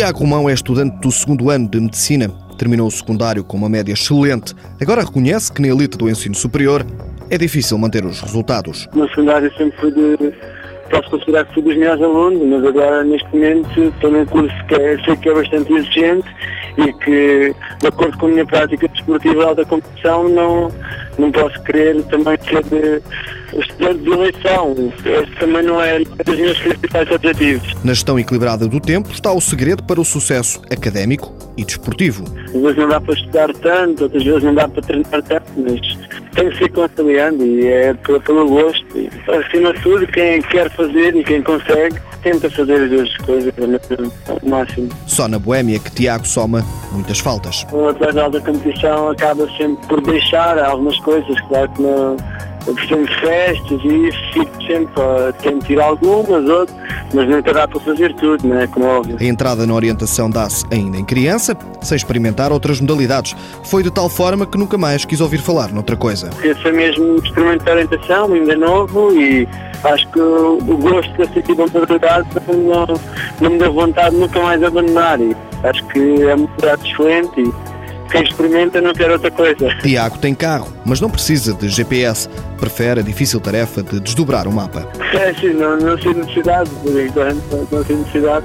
Tiago Romão é estudante do segundo ano de Medicina. Terminou o secundário com uma média excelente. Agora reconhece que na elite do ensino superior é difícil manter os resultados. No secundário sempre fui de... Posso considerar que fui dos melhores alunos, mas agora neste momento num curso que é, sei que é bastante exigente e que, de acordo com a minha prática desportiva de alta competição, não, não posso querer também ser de, estudante de eleição. Esse também não é dos meus principais objetivos. Na gestão equilibrada do tempo está o segredo para o sucesso académico e desportivo. Às vezes não dá para estudar tanto, outras vezes não dá para treinar tanto, mas tem que ser conciliando e é pelo, pelo gosto. E, acima de tudo, quem quer fazer e quem consegue, tenta fazer as duas coisas ao máximo. Só na Boémia que Tiago soma muitas faltas. O atleta de alta competição acaba sempre por deixar algumas coisas, claro que não eu costumo festas e isso fico sempre a tentar algumas, outras, mas nunca dá para fazer tudo, não é? Como é óbvio. A entrada na orientação dá-se ainda em criança, sem experimentar outras modalidades. Foi de tal forma que nunca mais quis ouvir falar noutra coisa. Esse mesmo experimento de orientação, ainda novo, e acho que o gosto dessa tipo de modalidade não, não me deu vontade de nunca mais abandonar. E acho que é modalidade excelente e quem experimenta não quer outra coisa. Tiago tem carro, mas não precisa de GPS. Prefere a difícil tarefa de desdobrar o mapa. É, sim, não, não sei necessidade, por enquanto, não sei necessidade.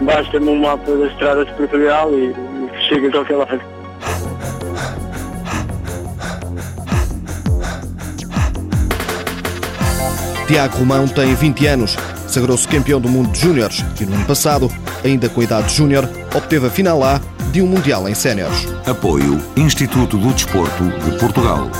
Basta-me um mapa da estrada superficial e, e chega a qualquer lado. Tiago Romão tem 20 anos, sagrou-se campeão do mundo de júniores e no ano passado, ainda com idade júnior, obteve a final A de um Mundial em Séniores. Apoio Instituto do Desporto de Portugal.